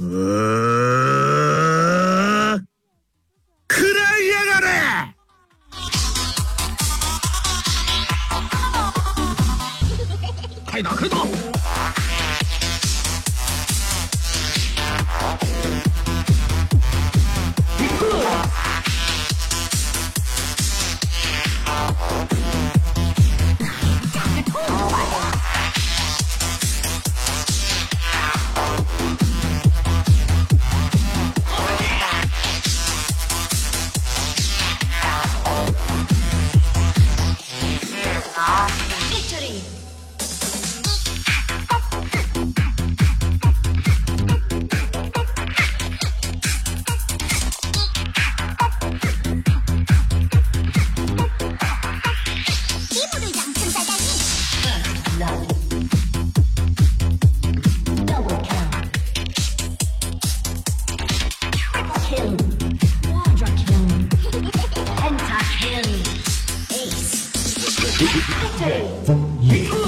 うーくらいやがれ。はいだ来るぞ Pentakill. Him. Him. Eight.